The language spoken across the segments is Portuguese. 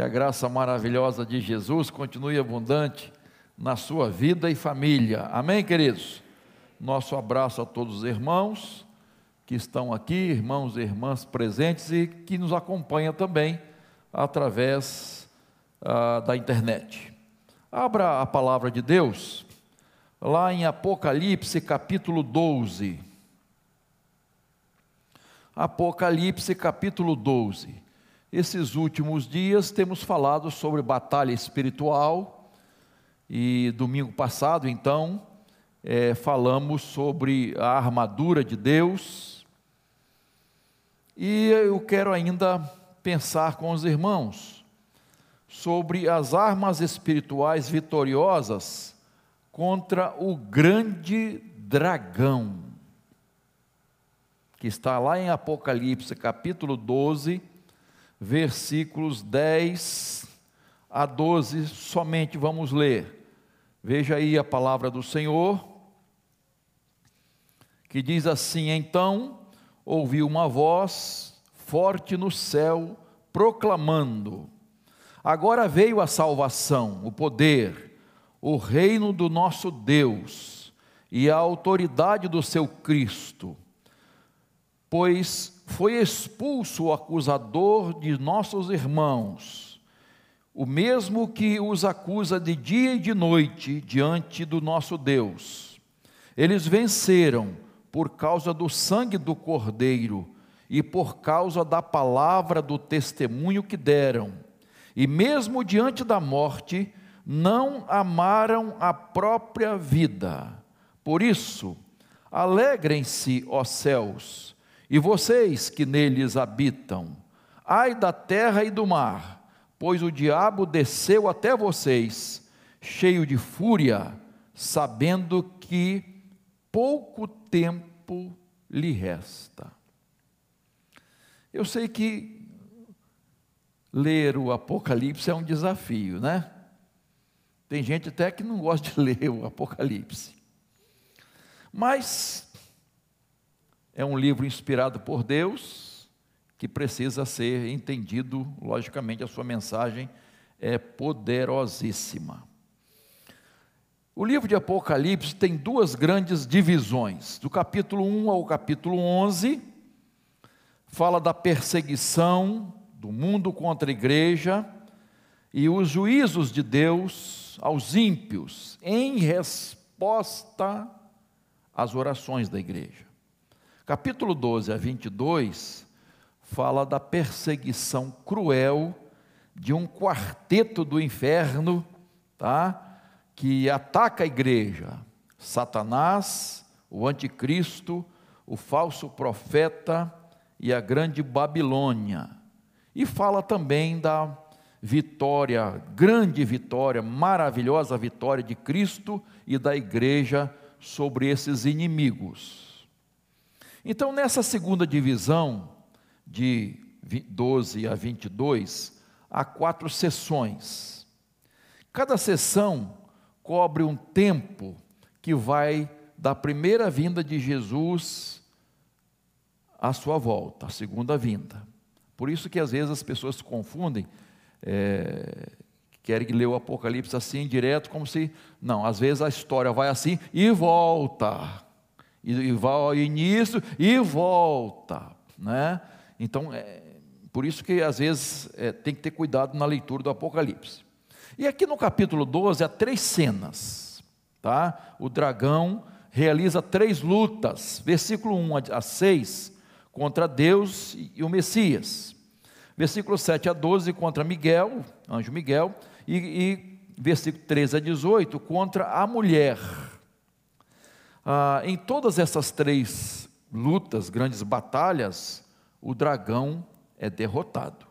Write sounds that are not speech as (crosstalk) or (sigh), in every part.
Que a graça maravilhosa de Jesus continue abundante na sua vida e família. Amém, queridos? Nosso abraço a todos os irmãos que estão aqui, irmãos e irmãs presentes e que nos acompanham também através ah, da internet. Abra a palavra de Deus lá em Apocalipse capítulo 12. Apocalipse capítulo 12. Esses últimos dias temos falado sobre batalha espiritual e domingo passado, então, é, falamos sobre a armadura de Deus. E eu quero ainda pensar com os irmãos sobre as armas espirituais vitoriosas contra o grande dragão, que está lá em Apocalipse capítulo 12 versículos 10 a 12, somente vamos ler. Veja aí a palavra do Senhor, que diz assim: Então ouvi uma voz forte no céu, proclamando: Agora veio a salvação, o poder, o reino do nosso Deus e a autoridade do seu Cristo, pois foi expulso o acusador de nossos irmãos, o mesmo que os acusa de dia e de noite diante do nosso Deus. Eles venceram por causa do sangue do Cordeiro e por causa da palavra do testemunho que deram. E mesmo diante da morte, não amaram a própria vida. Por isso, alegrem-se, ó céus, e vocês que neles habitam, ai da terra e do mar, pois o diabo desceu até vocês, cheio de fúria, sabendo que pouco tempo lhe resta. Eu sei que ler o Apocalipse é um desafio, né? Tem gente até que não gosta de (laughs) ler o Apocalipse. Mas é um livro inspirado por Deus, que precisa ser entendido, logicamente, a sua mensagem é poderosíssima. O livro de Apocalipse tem duas grandes divisões. Do capítulo 1 ao capítulo 11, fala da perseguição do mundo contra a igreja e os juízos de Deus aos ímpios, em resposta às orações da igreja. Capítulo 12 a 22 fala da perseguição cruel de um quarteto do inferno, tá? Que ataca a igreja. Satanás, o anticristo, o falso profeta e a grande Babilônia. E fala também da vitória, grande vitória, maravilhosa vitória de Cristo e da igreja sobre esses inimigos. Então, nessa segunda divisão, de 12 a 22, há quatro sessões. Cada sessão cobre um tempo que vai da primeira vinda de Jesus à sua volta, a segunda vinda. Por isso que às vezes as pessoas se confundem, é, querem ler o Apocalipse assim direto, como se. Não, às vezes a história vai assim e volta e, vai ao início e volta, né? Então, é, por isso que às vezes é, tem que ter cuidado na leitura do Apocalipse. E aqui no capítulo 12 há três cenas, tá? O dragão realiza três lutas, versículo 1 a 6, contra Deus e o Messias. Versículo 7 a 12 contra Miguel, anjo Miguel, e, e versículo 13 a 18 contra a mulher. Ah, em todas essas três lutas, grandes batalhas, o dragão é derrotado.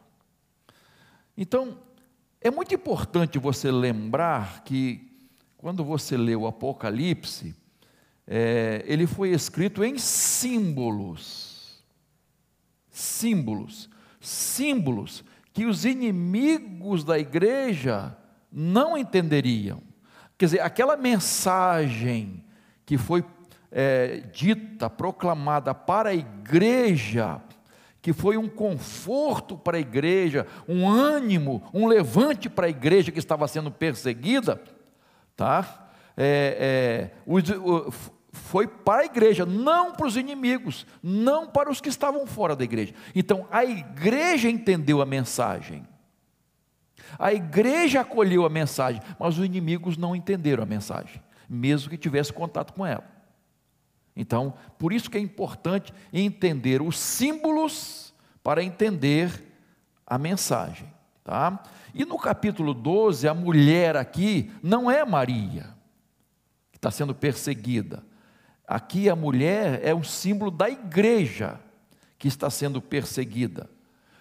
Então, é muito importante você lembrar que, quando você lê o Apocalipse, é, ele foi escrito em símbolos. Símbolos. Símbolos que os inimigos da igreja não entenderiam. Quer dizer, aquela mensagem que foi é, dita, proclamada para a igreja, que foi um conforto para a igreja, um ânimo, um levante para a igreja que estava sendo perseguida, tá? É, é, foi para a igreja, não para os inimigos, não para os que estavam fora da igreja. Então a igreja entendeu a mensagem. A igreja acolheu a mensagem, mas os inimigos não entenderam a mensagem, mesmo que tivesse contato com ela. Então, por isso que é importante entender os símbolos para entender a mensagem, tá? E no capítulo 12, a mulher aqui não é Maria, que está sendo perseguida. Aqui a mulher é um símbolo da igreja que está sendo perseguida.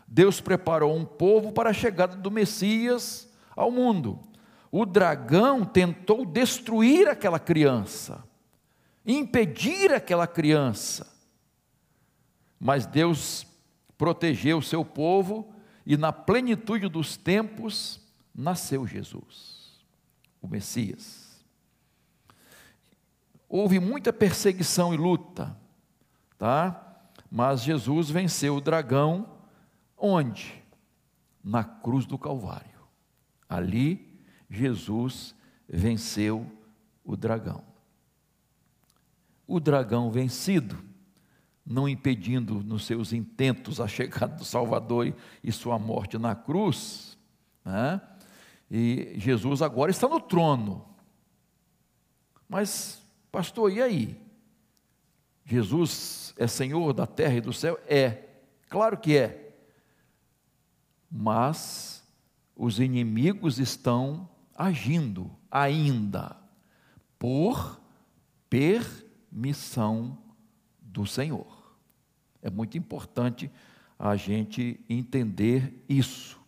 Deus preparou um povo para a chegada do Messias ao mundo. O dragão tentou destruir aquela criança, impedir aquela criança. Mas Deus protegeu o seu povo e na plenitude dos tempos nasceu Jesus, o Messias. Houve muita perseguição e luta, tá? Mas Jesus venceu o dragão Onde? Na cruz do Calvário. Ali, Jesus venceu o dragão. O dragão vencido, não impedindo nos seus intentos a chegada do Salvador e sua morte na cruz, né? e Jesus agora está no trono. Mas, pastor, e aí? Jesus é Senhor da terra e do céu? É, claro que é mas os inimigos estão agindo ainda por permissão do Senhor. É muito importante a gente entender isso.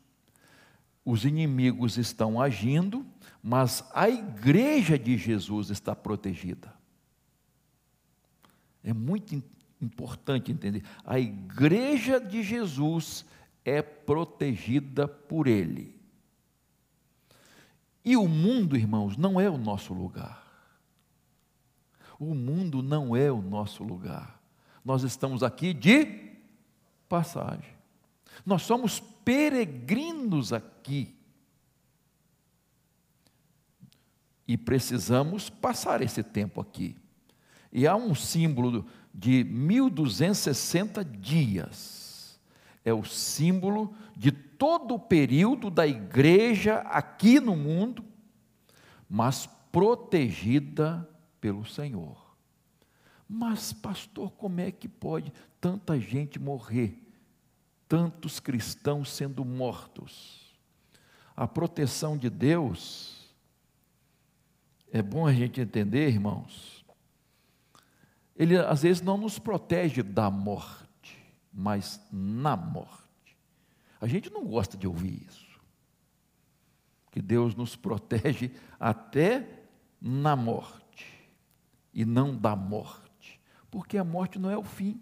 Os inimigos estão agindo, mas a igreja de Jesus está protegida. É muito importante entender. A igreja de Jesus é protegida por Ele. E o mundo, irmãos, não é o nosso lugar. O mundo não é o nosso lugar. Nós estamos aqui de passagem. Nós somos peregrinos aqui. E precisamos passar esse tempo aqui. E há um símbolo de 1260 dias é o símbolo de todo o período da igreja aqui no mundo, mas protegida pelo Senhor. Mas, pastor, como é que pode tanta gente morrer? Tantos cristãos sendo mortos? A proteção de Deus, é bom a gente entender, irmãos, ele às vezes não nos protege da morte mas na morte. A gente não gosta de ouvir isso. Que Deus nos protege até na morte e não da morte, porque a morte não é o fim.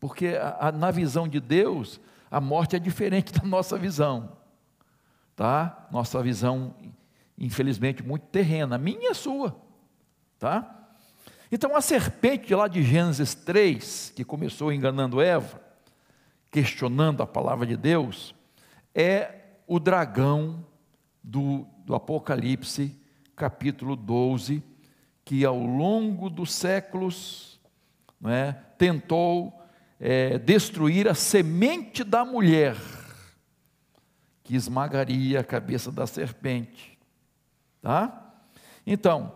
Porque a, a, na visão de Deus, a morte é diferente (laughs) da nossa visão, tá? Nossa visão, infelizmente, muito terrena, a minha e a sua, tá? Então a serpente lá de Gênesis 3, que começou enganando Eva, questionando a palavra de Deus, é o dragão do, do Apocalipse, capítulo 12, que ao longo dos séculos é, tentou é, destruir a semente da mulher, que esmagaria a cabeça da serpente. Tá? Então,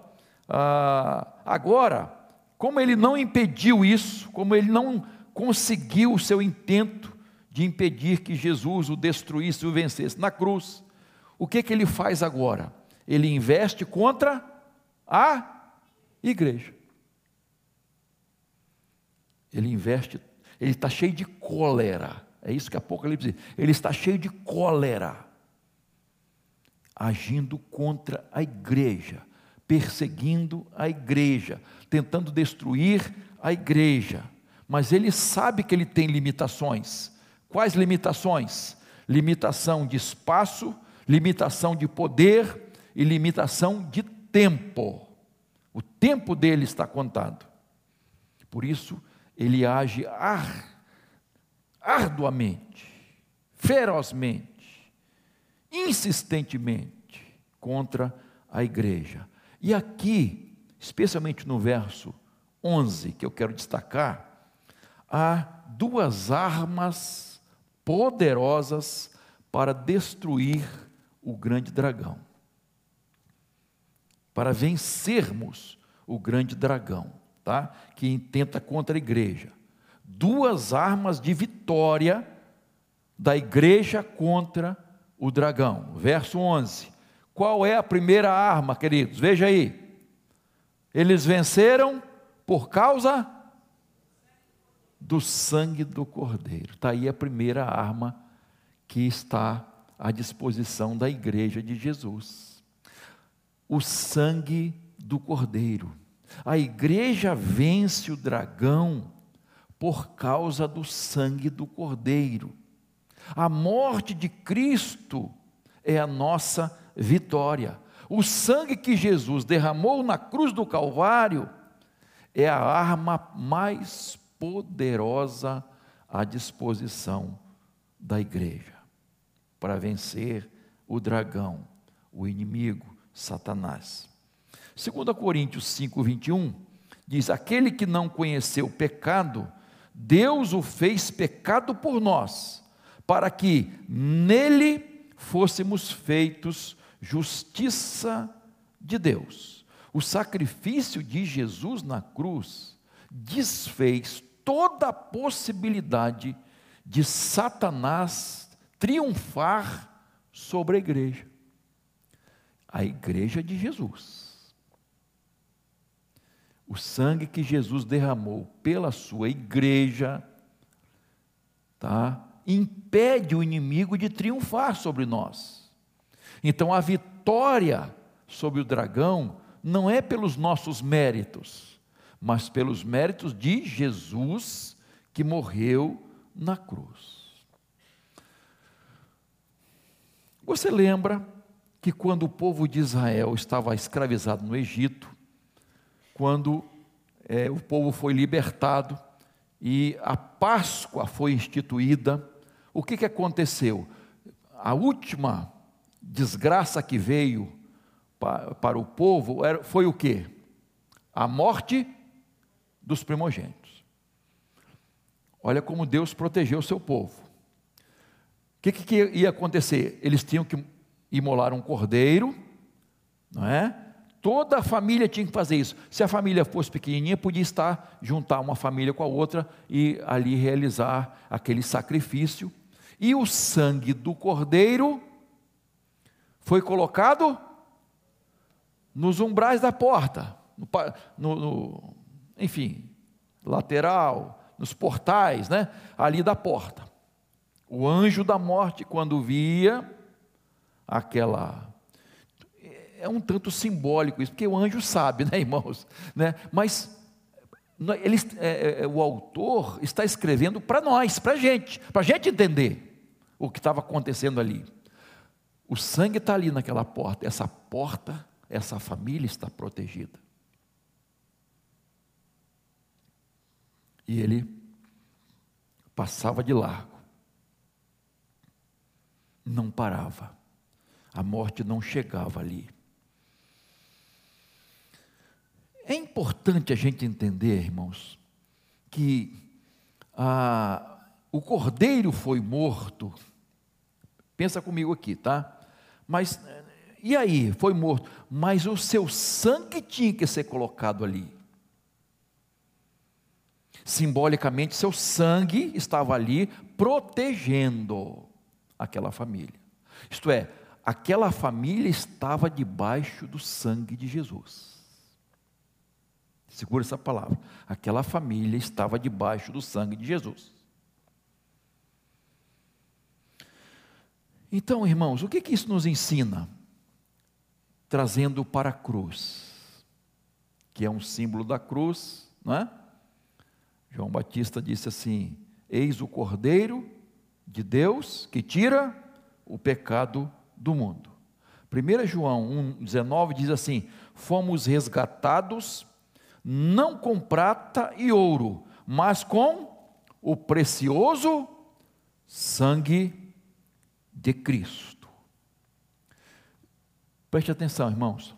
ah, agora, como ele não impediu isso, como ele não conseguiu o seu intento de impedir que Jesus o destruísse e o vencesse na cruz, o que, que ele faz agora? Ele investe contra a igreja. Ele investe, ele está cheio de cólera. É isso que Apocalipse diz. Ele está cheio de cólera, agindo contra a igreja perseguindo a igreja, tentando destruir a igreja. Mas ele sabe que ele tem limitações. Quais limitações? Limitação de espaço, limitação de poder e limitação de tempo. O tempo dele está contado. Por isso, ele age ar, arduamente, ferozmente, insistentemente contra a igreja. E aqui, especialmente no verso 11, que eu quero destacar, há duas armas poderosas para destruir o grande dragão. Para vencermos o grande dragão, tá? Que intenta contra a igreja. Duas armas de vitória da igreja contra o dragão. Verso 11. Qual é a primeira arma, queridos? Veja aí. Eles venceram por causa do sangue do Cordeiro. Está aí a primeira arma que está à disposição da igreja de Jesus. O sangue do Cordeiro. A igreja vence o dragão por causa do sangue do Cordeiro. A morte de Cristo é a nossa vitória. O sangue que Jesus derramou na cruz do Calvário é a arma mais poderosa à disposição da igreja para vencer o dragão, o inimigo, Satanás. 2 Coríntios 5, 21 diz: Aquele que não conheceu o pecado, Deus o fez pecado por nós, para que nele fôssemos feitos justiça de Deus. O sacrifício de Jesus na cruz desfez toda a possibilidade de Satanás triunfar sobre a igreja. A igreja de Jesus. O sangue que Jesus derramou pela sua igreja, tá? Impede o inimigo de triunfar sobre nós. Então a vitória sobre o dragão não é pelos nossos méritos, mas pelos méritos de Jesus que morreu na cruz. Você lembra que quando o povo de Israel estava escravizado no Egito, quando é, o povo foi libertado e a Páscoa foi instituída, o que, que aconteceu? A última desgraça que veio para, para o povo era, foi o que? A morte dos primogênitos. Olha como Deus protegeu o seu povo. O que, que ia acontecer? Eles tinham que imolar um cordeiro, não é? Toda a família tinha que fazer isso. Se a família fosse pequenininha, podia estar, juntar uma família com a outra e ali realizar aquele sacrifício. E o sangue do cordeiro foi colocado nos umbrais da porta, no, no, enfim, lateral, nos portais, né? Ali da porta. O anjo da morte, quando via aquela é um tanto simbólico isso, porque o anjo sabe, (laughs) né, irmãos? Né? Mas ele, é, é, o autor está escrevendo para nós, para a gente, para a gente entender o que estava acontecendo ali. O sangue está ali naquela porta, essa porta, essa família está protegida. E ele passava de largo, não parava, a morte não chegava ali. É importante a gente entender, irmãos, que ah, o cordeiro foi morto. Pensa comigo aqui, tá? Mas e aí? Foi morto, mas o seu sangue tinha que ser colocado ali. Simbolicamente, seu sangue estava ali protegendo aquela família. Isto é, aquela família estava debaixo do sangue de Jesus. Segura essa palavra. Aquela família estava debaixo do sangue de Jesus. Então, irmãos, o que, que isso nos ensina? Trazendo para a cruz, que é um símbolo da cruz, não é? João Batista disse assim: Eis o Cordeiro de Deus que tira o pecado do mundo. 1 João 1,19 diz assim: Fomos resgatados não com prata e ouro, mas com o precioso sangue de Cristo. Preste atenção, irmãos.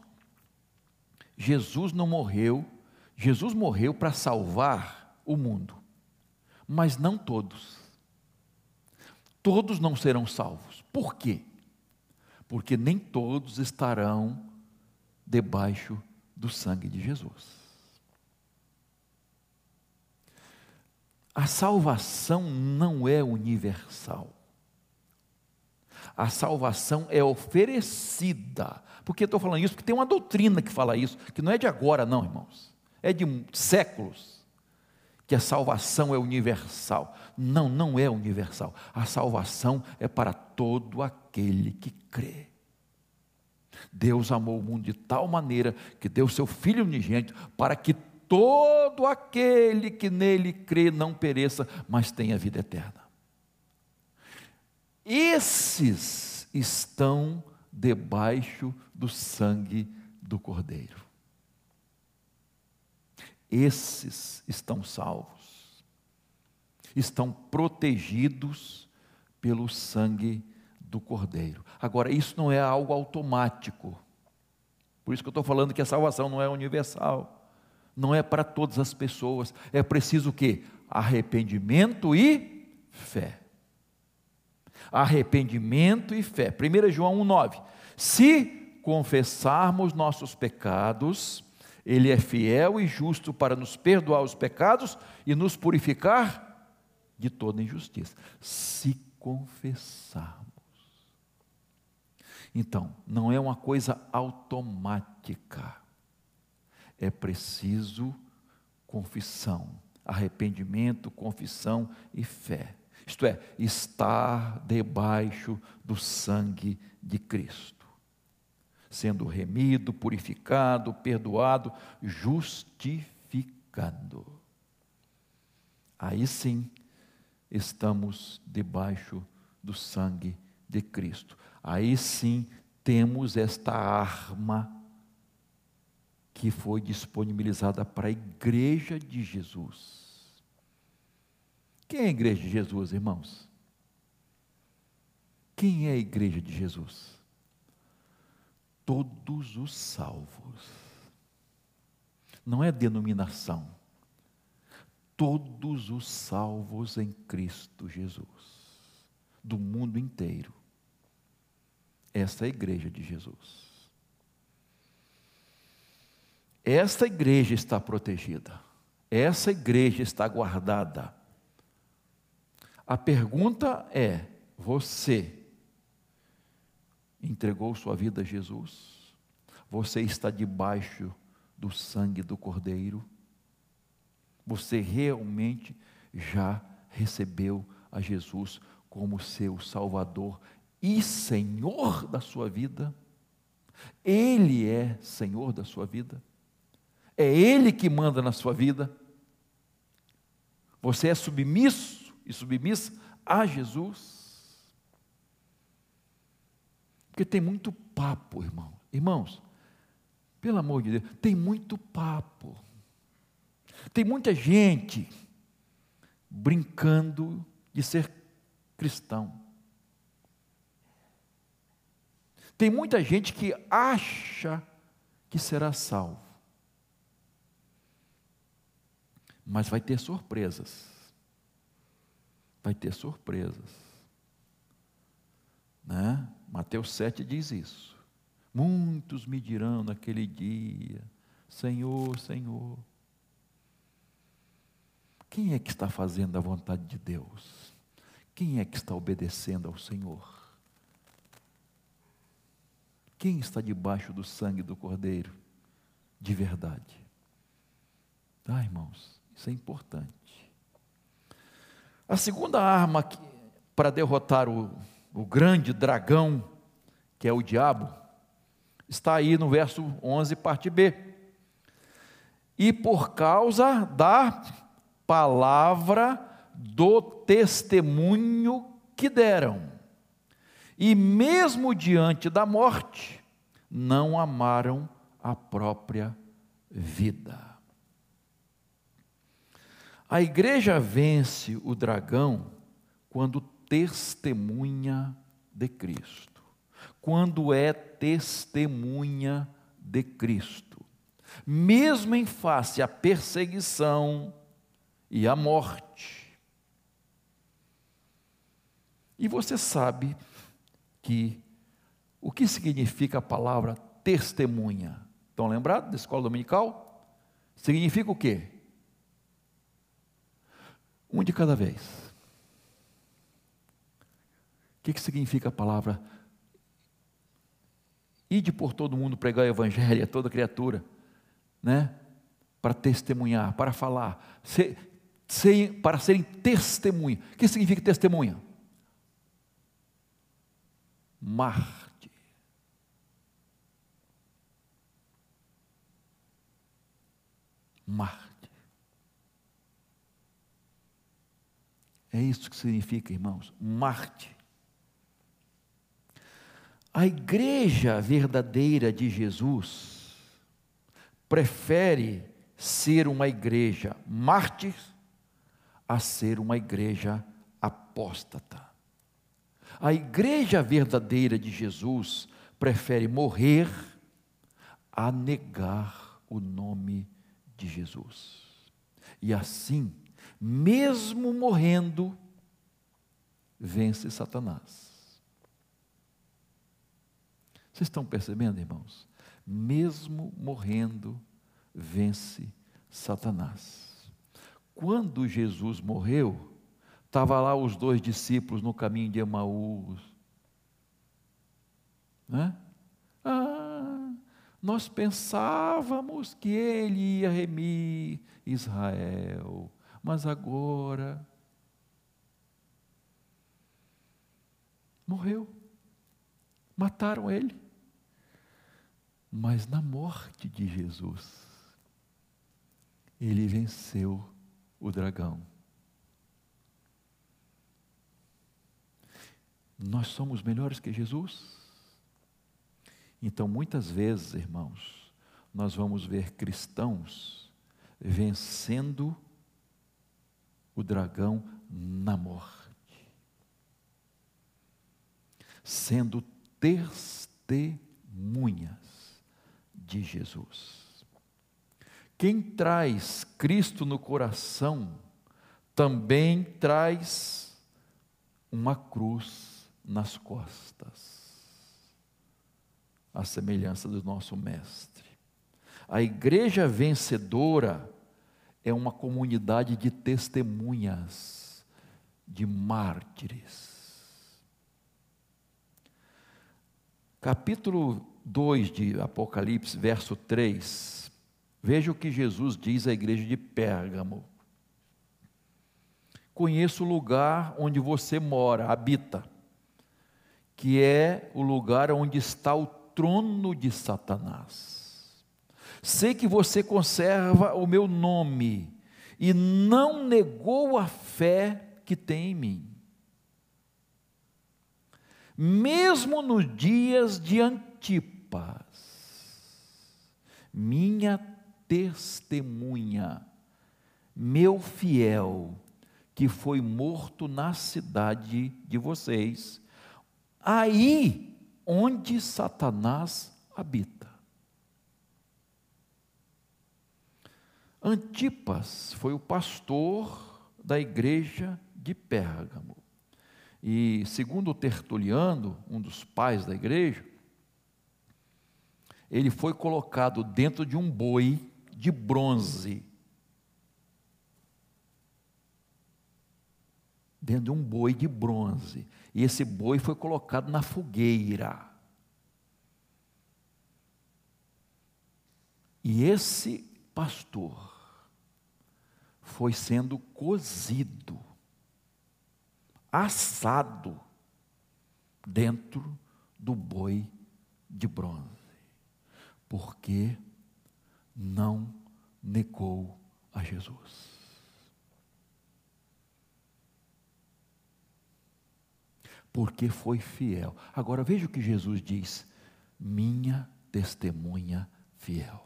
Jesus não morreu, Jesus morreu para salvar o mundo, mas não todos. Todos não serão salvos. Por quê? Porque nem todos estarão debaixo do sangue de Jesus. A salvação não é universal. A salvação é oferecida. Por que estou falando isso? Porque tem uma doutrina que fala isso, que não é de agora, não, irmãos. É de séculos. Que a salvação é universal. Não, não é universal. A salvação é para todo aquele que crê. Deus amou o mundo de tal maneira que deu seu Filho unigênito para que todo aquele que nele crê não pereça, mas tenha vida eterna. Esses estão debaixo do sangue do Cordeiro. Esses estão salvos, estão protegidos pelo sangue do Cordeiro. Agora, isso não é algo automático. Por isso que eu estou falando que a salvação não é universal não é para todas as pessoas. É preciso o quê? Arrependimento e fé. Arrependimento e fé. 1 João 1,9. Se confessarmos nossos pecados, Ele é fiel e justo para nos perdoar os pecados e nos purificar de toda injustiça. Se confessarmos. Então, não é uma coisa automática é preciso confissão, arrependimento, confissão e fé. Isto é, estar debaixo do sangue de Cristo, sendo remido, purificado, perdoado, justificado. Aí sim estamos debaixo do sangue de Cristo. Aí sim temos esta arma que foi disponibilizada para a igreja de Jesus. Quem é a igreja de Jesus, irmãos? Quem é a igreja de Jesus? Todos os salvos. Não é denominação. Todos os salvos em Cristo Jesus, do mundo inteiro. Essa é a igreja de Jesus. Essa igreja está protegida, essa igreja está guardada. A pergunta é: você entregou sua vida a Jesus? Você está debaixo do sangue do Cordeiro? Você realmente já recebeu a Jesus como seu Salvador e Senhor da sua vida? Ele é Senhor da sua vida? É Ele que manda na sua vida. Você é submisso e submissa a Jesus. Porque tem muito papo, irmão. Irmãos, pelo amor de Deus, tem muito papo. Tem muita gente brincando de ser cristão. Tem muita gente que acha que será salvo. Mas vai ter surpresas. Vai ter surpresas. Né? Mateus 7 diz isso. Muitos me dirão naquele dia: Senhor, Senhor. Quem é que está fazendo a vontade de Deus? Quem é que está obedecendo ao Senhor? Quem está debaixo do sangue do Cordeiro? De verdade. Tá, irmãos? Isso é importante. A segunda arma para derrotar o, o grande dragão, que é o diabo, está aí no verso 11, parte B. E por causa da palavra do testemunho que deram, e mesmo diante da morte, não amaram a própria vida. A igreja vence o dragão quando testemunha de Cristo, quando é testemunha de Cristo, mesmo em face à perseguição e à morte. E você sabe que o que significa a palavra testemunha? Estão lembrados da escola dominical? Significa o quê? Um de cada vez. Que, que significa a palavra? Ide por todo mundo pregar o evangelho a toda criatura, né? Para testemunhar, para falar, ser, ser, para serem testemunha. O que significa testemunha? Marte. Marte. É isso que significa, irmãos, Marte. A igreja verdadeira de Jesus prefere ser uma igreja mártir a ser uma igreja apóstata. A igreja verdadeira de Jesus prefere morrer a negar o nome de Jesus. E assim, mesmo morrendo, vence Satanás. Vocês estão percebendo, irmãos? Mesmo morrendo, vence Satanás. Quando Jesus morreu, estava lá os dois discípulos no caminho de Emaús. Né? Ah, nós pensávamos que ele ia remir Israel mas agora morreu. Mataram ele. Mas na morte de Jesus, ele venceu o dragão. Nós somos melhores que Jesus? Então, muitas vezes, irmãos, nós vamos ver cristãos vencendo o dragão na morte, sendo testemunhas de Jesus. Quem traz Cristo no coração também traz uma cruz nas costas, a semelhança do nosso Mestre. A igreja vencedora é uma comunidade de testemunhas, de mártires. Capítulo 2 de Apocalipse, verso 3. Veja o que Jesus diz à igreja de Pérgamo. Conheço o lugar onde você mora, habita, que é o lugar onde está o trono de Satanás Sei que você conserva o meu nome e não negou a fé que tem em mim. Mesmo nos dias de Antipas, minha testemunha, meu fiel, que foi morto na cidade de vocês, aí onde Satanás habita. Antipas foi o pastor da igreja de Pérgamo. E, segundo Tertuliano, um dos pais da igreja, ele foi colocado dentro de um boi de bronze. Dentro de um boi de bronze. E esse boi foi colocado na fogueira. E esse pastor foi sendo cozido, assado dentro do boi de bronze, porque não negou a Jesus. Porque foi fiel. Agora veja o que Jesus diz: minha testemunha fiel.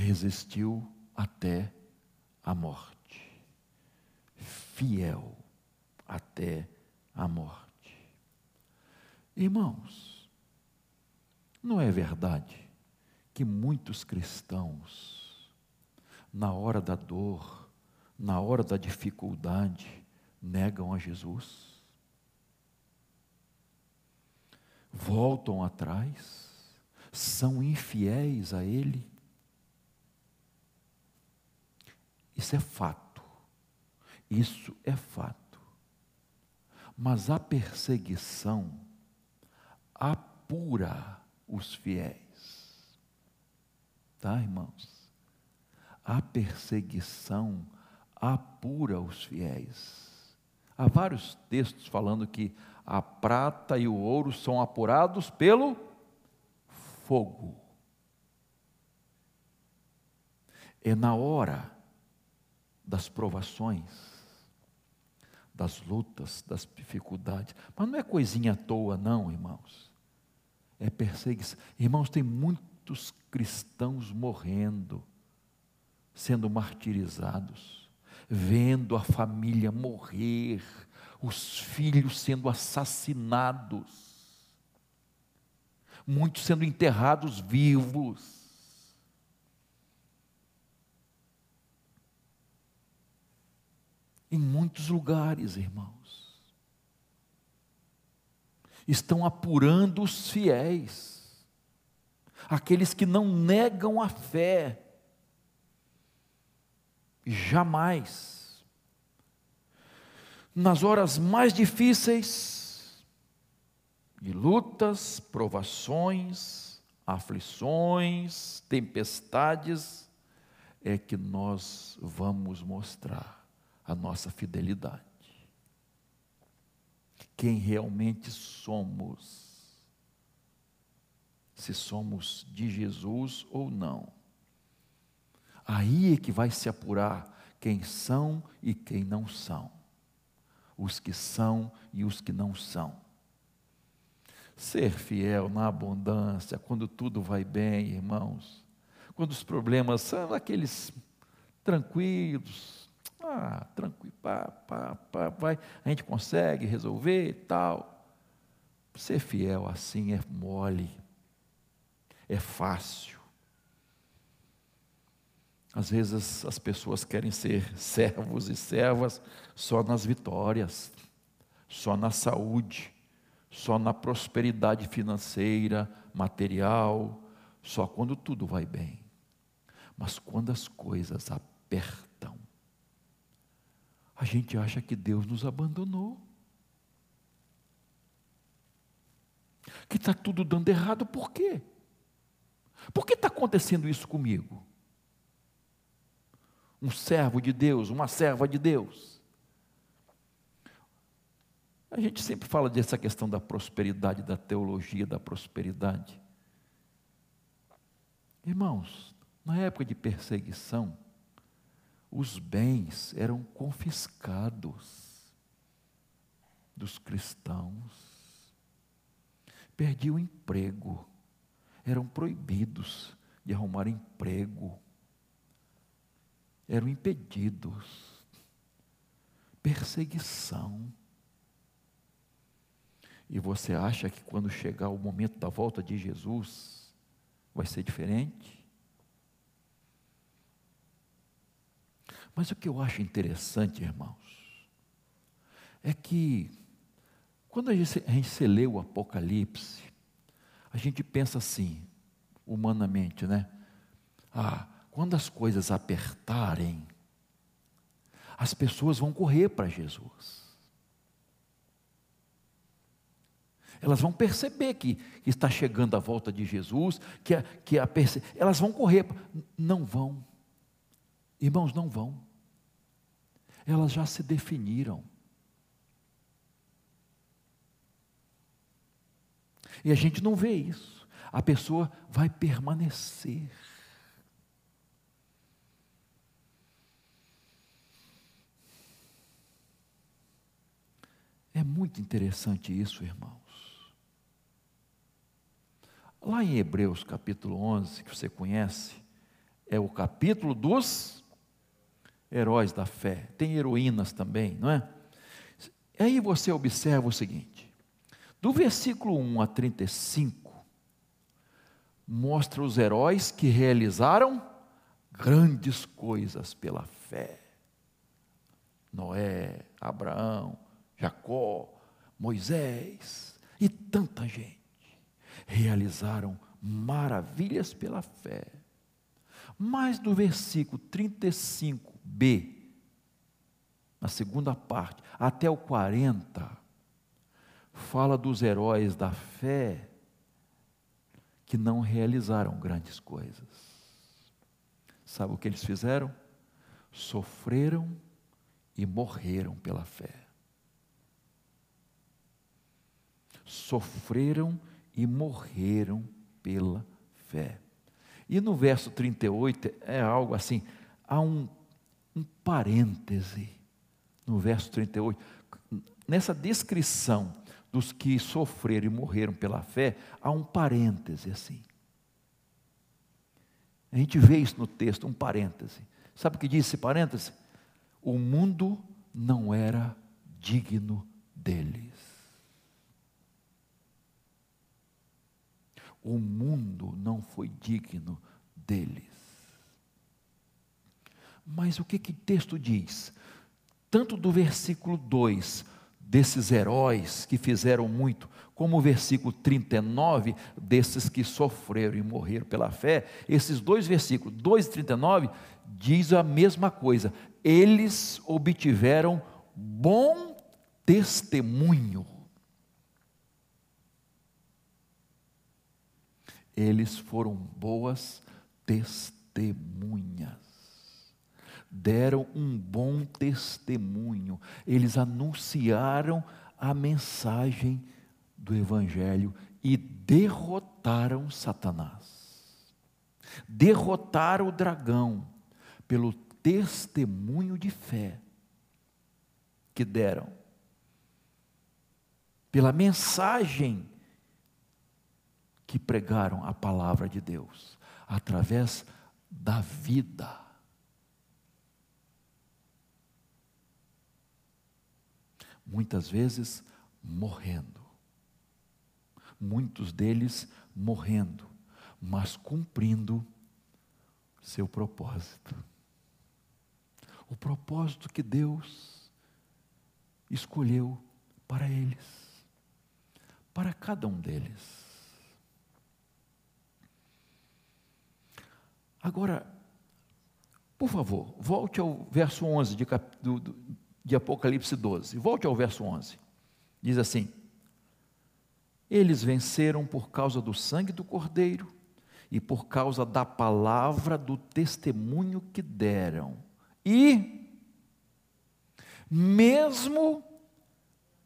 resistiu até a morte. Fiel até a morte. Irmãos, não é verdade que muitos cristãos, na hora da dor, na hora da dificuldade, negam a Jesus? Voltam atrás, são infiéis a Ele? Isso é fato. Isso é fato. Mas a perseguição apura os fiéis. Tá, irmãos? A perseguição apura os fiéis. Há vários textos falando que a prata e o ouro são apurados pelo fogo. É na hora das provações, das lutas, das dificuldades. Mas não é coisinha à toa, não, irmãos. É perseguição. Irmãos, tem muitos cristãos morrendo, sendo martirizados, vendo a família morrer, os filhos sendo assassinados, muitos sendo enterrados vivos em muitos lugares, irmãos. Estão apurando os fiéis, aqueles que não negam a fé, jamais, nas horas mais difíceis, de lutas, provações, aflições, tempestades, é que nós vamos mostrar a nossa fidelidade. Quem realmente somos, se somos de Jesus ou não. Aí é que vai se apurar quem são e quem não são, os que são e os que não são. Ser fiel na abundância, quando tudo vai bem, irmãos, quando os problemas são aqueles tranquilos, ah, tranquilo, pá, pá, pá, vai, a gente consegue resolver e tal. Ser fiel assim é mole, é fácil. Às vezes as pessoas querem ser servos e servas só nas vitórias, só na saúde, só na prosperidade financeira, material, só quando tudo vai bem. Mas quando as coisas apertam, a gente acha que Deus nos abandonou. Que está tudo dando errado, por quê? Por que está acontecendo isso comigo? Um servo de Deus, uma serva de Deus. A gente sempre fala dessa questão da prosperidade, da teologia da prosperidade. Irmãos, na época de perseguição, os bens eram confiscados dos cristãos, perdiam emprego, eram proibidos de arrumar emprego, eram impedidos, perseguição. E você acha que quando chegar o momento da volta de Jesus, vai ser diferente? Mas o que eu acho interessante, irmãos, é que quando a gente, a gente se lê o Apocalipse, a gente pensa assim, humanamente, né? Ah, quando as coisas apertarem, as pessoas vão correr para Jesus. Elas vão perceber que está chegando a volta de Jesus, que, a, que a, elas vão correr. Não vão. Irmãos, não vão. Elas já se definiram. E a gente não vê isso. A pessoa vai permanecer. É muito interessante isso, irmãos. Lá em Hebreus capítulo 11, que você conhece, é o capítulo dos heróis da fé. Tem heroínas também, não é? Aí você observa o seguinte: do versículo 1 a 35, mostra os heróis que realizaram grandes coisas pela fé. Noé, Abraão, Jacó, Moisés e tanta gente realizaram maravilhas pela fé. Mas do versículo 35b, na segunda parte, até o 40, fala dos heróis da fé que não realizaram grandes coisas. Sabe o que eles fizeram? Sofreram e morreram pela fé. Sofreram e morreram pela fé. E no verso 38 é algo assim, há um, um parêntese no verso 38. Nessa descrição dos que sofreram e morreram pela fé, há um parêntese assim. A gente vê isso no texto, um parêntese. Sabe o que diz esse parêntese? O mundo não era digno deles. O mundo não foi digno deles. Mas o que que o texto diz? Tanto do versículo 2 desses heróis que fizeram muito, como o versículo 39 desses que sofreram e morreram pela fé, esses dois versículos, 2 e 39, diz a mesma coisa. Eles obtiveram bom testemunho. Eles foram boas testemunhas deram um bom testemunho, eles anunciaram a mensagem do Evangelho e derrotaram Satanás. Derrotaram o dragão pelo testemunho de fé que deram, pela mensagem que pregaram a palavra de Deus, através da vida. Muitas vezes morrendo. Muitos deles morrendo, mas cumprindo seu propósito. O propósito que Deus escolheu para eles, para cada um deles. Agora, por favor, volte ao verso 11 de, do, de Apocalipse 12. Volte ao verso 11. Diz assim: Eles venceram por causa do sangue do Cordeiro e por causa da palavra do testemunho que deram. E, mesmo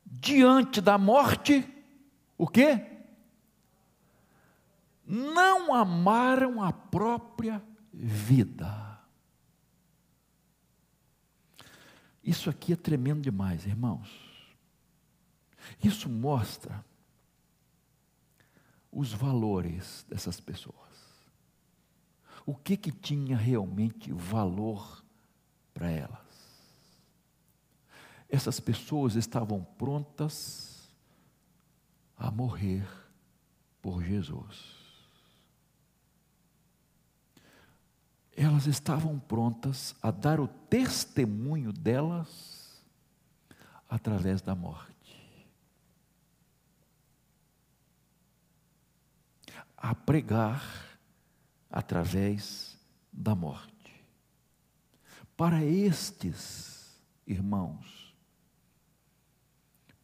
diante da morte, o que? Não amaram a própria vida. Isso aqui é tremendo demais, irmãos. Isso mostra os valores dessas pessoas. O que que tinha realmente valor para elas? Essas pessoas estavam prontas a morrer por Jesus. Elas estavam prontas a dar o testemunho delas através da morte. A pregar através da morte. Para estes irmãos,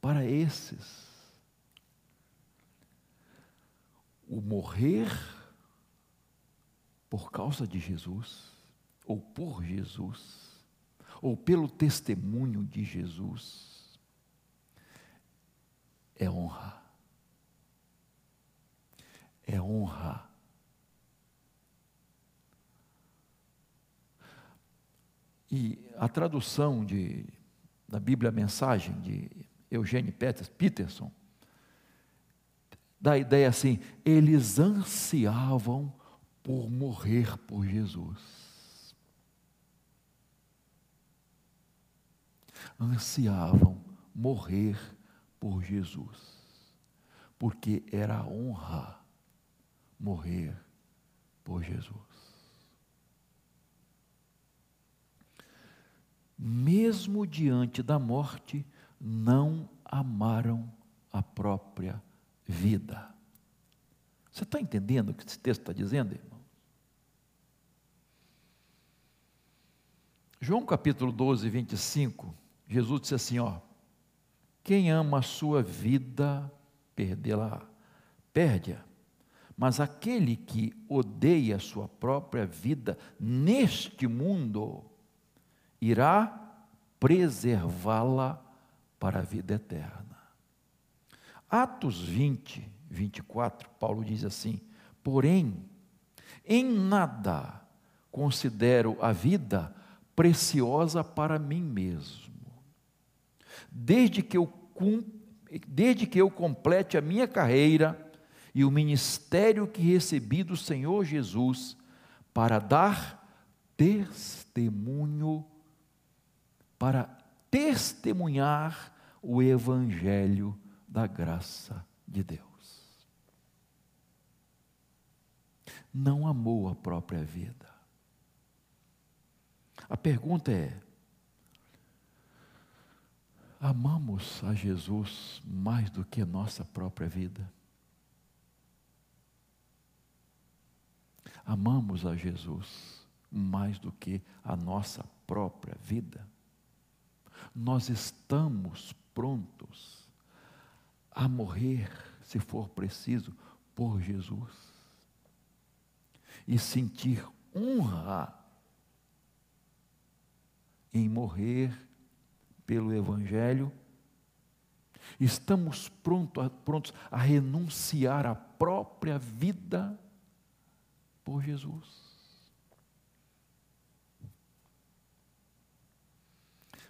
para esses, o morrer por causa de Jesus, ou por Jesus, ou pelo testemunho de Jesus, é honra. É honra. E a tradução de, da Bíblia a Mensagem de Eugênio Peterson dá a ideia assim: eles ansiavam por morrer por Jesus. Ansiavam morrer por Jesus, porque era honra morrer por Jesus. Mesmo diante da morte, não amaram a própria vida. Você está entendendo o que esse texto está dizendo, irmão? João capítulo 12, 25, Jesus disse assim: ó, quem ama a sua vida, perdê-la, perde-a. Mas aquele que odeia a sua própria vida neste mundo, irá preservá-la para a vida eterna. Atos 20, 24, Paulo diz assim: Porém, em nada considero a vida preciosa para mim mesmo, desde que eu, desde que eu complete a minha carreira e o ministério que recebi do Senhor Jesus para dar testemunho, para testemunhar o Evangelho da graça de Deus. Não amou a própria vida. A pergunta é: amamos a Jesus mais do que nossa própria vida? amamos a Jesus mais do que a nossa própria vida. Nós estamos prontos a morrer, se for preciso, por Jesus e sentir honra em morrer pelo Evangelho. Estamos prontos a, prontos a renunciar à própria vida por Jesus.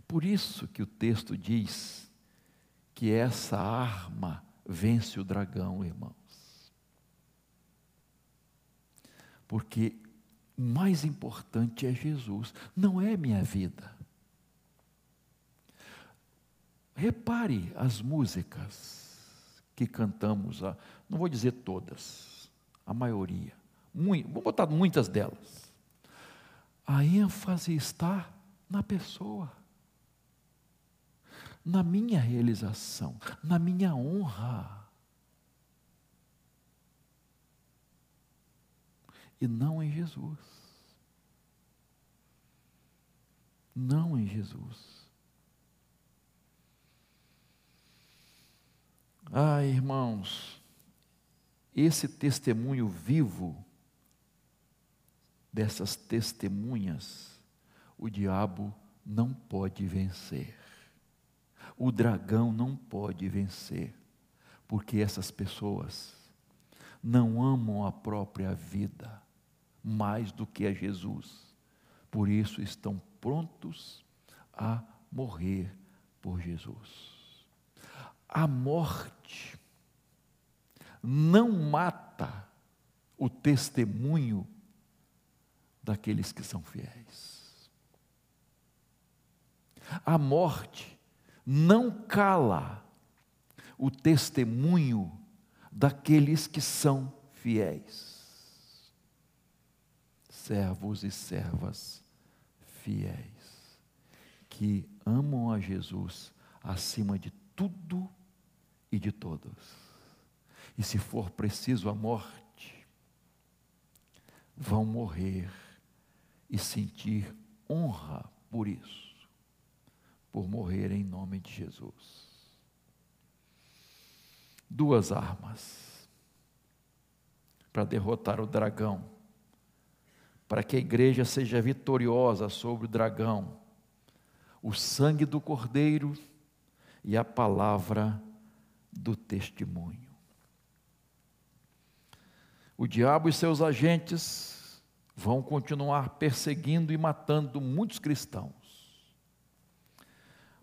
Por isso que o texto diz que essa arma vence o dragão, irmãos. Porque o mais importante é Jesus, não é minha vida. Repare as músicas que cantamos, não vou dizer todas, a maioria. Vou botar muitas delas. A ênfase está na pessoa, na minha realização, na minha honra. E não em Jesus. Não em Jesus. Ah, irmãos, esse testemunho vivo dessas testemunhas, o diabo não pode vencer. O dragão não pode vencer, porque essas pessoas não amam a própria vida mais do que a Jesus. Por isso estão prontos a morrer por Jesus. A morte não mata o testemunho daqueles que são fiéis. A morte não cala o testemunho daqueles que são fiéis. Servos e servas fiéis, que amam a Jesus acima de tudo e de todos. E se for preciso a morte, vão morrer e sentir honra por isso, por morrer em nome de Jesus. Duas armas para derrotar o dragão, para que a igreja seja vitoriosa sobre o dragão: o sangue do Cordeiro e a palavra do testemunho. O diabo e seus agentes vão continuar perseguindo e matando muitos cristãos.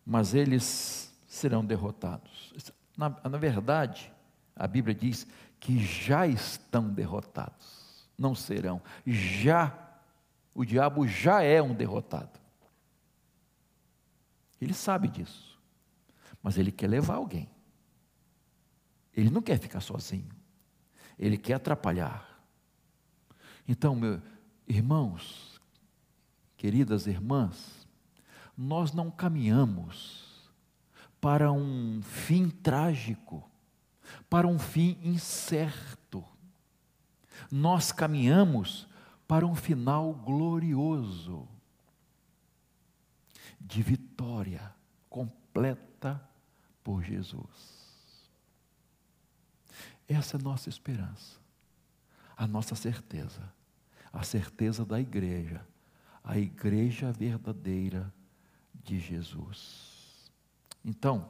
Mas eles serão derrotados. Na, na verdade, a Bíblia diz que já estão derrotados. Não serão. Já, o diabo já é um derrotado. Ele sabe disso, mas ele quer levar alguém. Ele não quer ficar sozinho, ele quer atrapalhar. Então, meus irmãos, queridas irmãs, nós não caminhamos para um fim trágico, para um fim incerto. Nós caminhamos para um final glorioso, de vitória completa por Jesus. Essa é a nossa esperança, a nossa certeza, a certeza da igreja, a igreja verdadeira de Jesus. Então,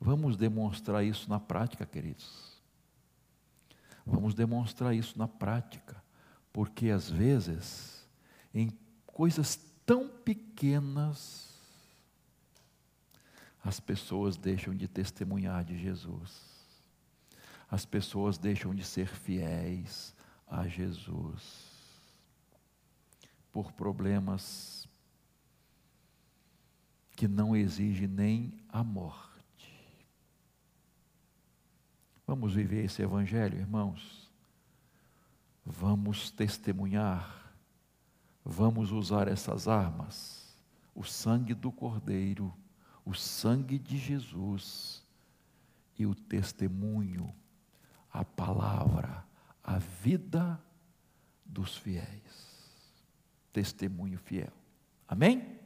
vamos demonstrar isso na prática, queridos. Vamos demonstrar isso na prática, porque às vezes, em coisas tão pequenas, as pessoas deixam de testemunhar de Jesus. As pessoas deixam de ser fiéis a Jesus. Por problemas que não exigem nem a morte. Vamos viver esse evangelho, irmãos. Vamos testemunhar. Vamos usar essas armas. O sangue do Cordeiro, o sangue de Jesus e o testemunho, a palavra, a vida dos fiéis. Testemunho fiel. Amém?